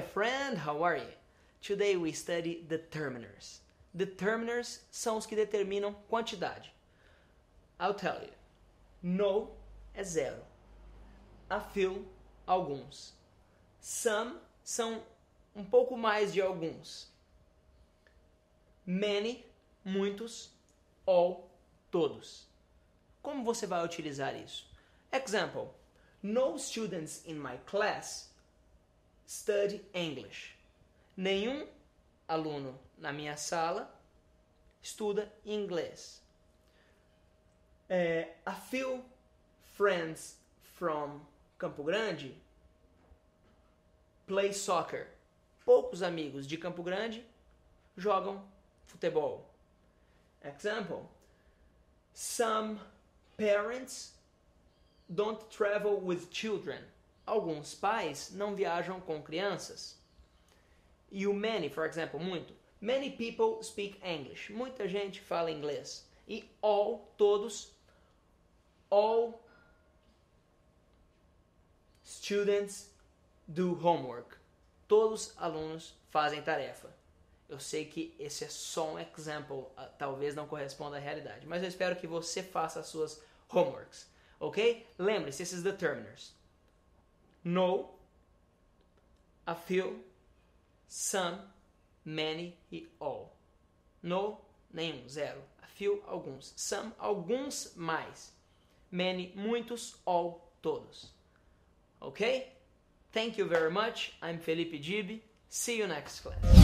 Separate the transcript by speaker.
Speaker 1: friend, how are you? Today we study determiners. Determiners são os que determinam quantidade. I'll tell you. No é zero. A few, alguns. Some são um pouco mais de alguns. Many, muitos. All, todos. Como você vai utilizar isso? Example: No students in my class study English. Nenhum aluno na minha sala estuda inglês. É, a few friends from Campo Grande play soccer. Poucos amigos de Campo Grande jogam futebol. Example: Some parents don't travel with children. Alguns pais não viajam com crianças. E o many, for example, muito. Many people speak English. Muita gente fala inglês. E all, todos. All students do homework. Todos os alunos fazem tarefa. Eu sei que esse é só um example, ah, talvez não corresponda à realidade, mas eu espero que você faça as suas homeworks, ok? Lembre-se, esses determiners. No, a few, some, many e all. No, nenhum, zero. A few, alguns. Some, alguns mais. Many, muitos, all, todos. Ok? Thank you very much. I'm Felipe Gibi. See you next class.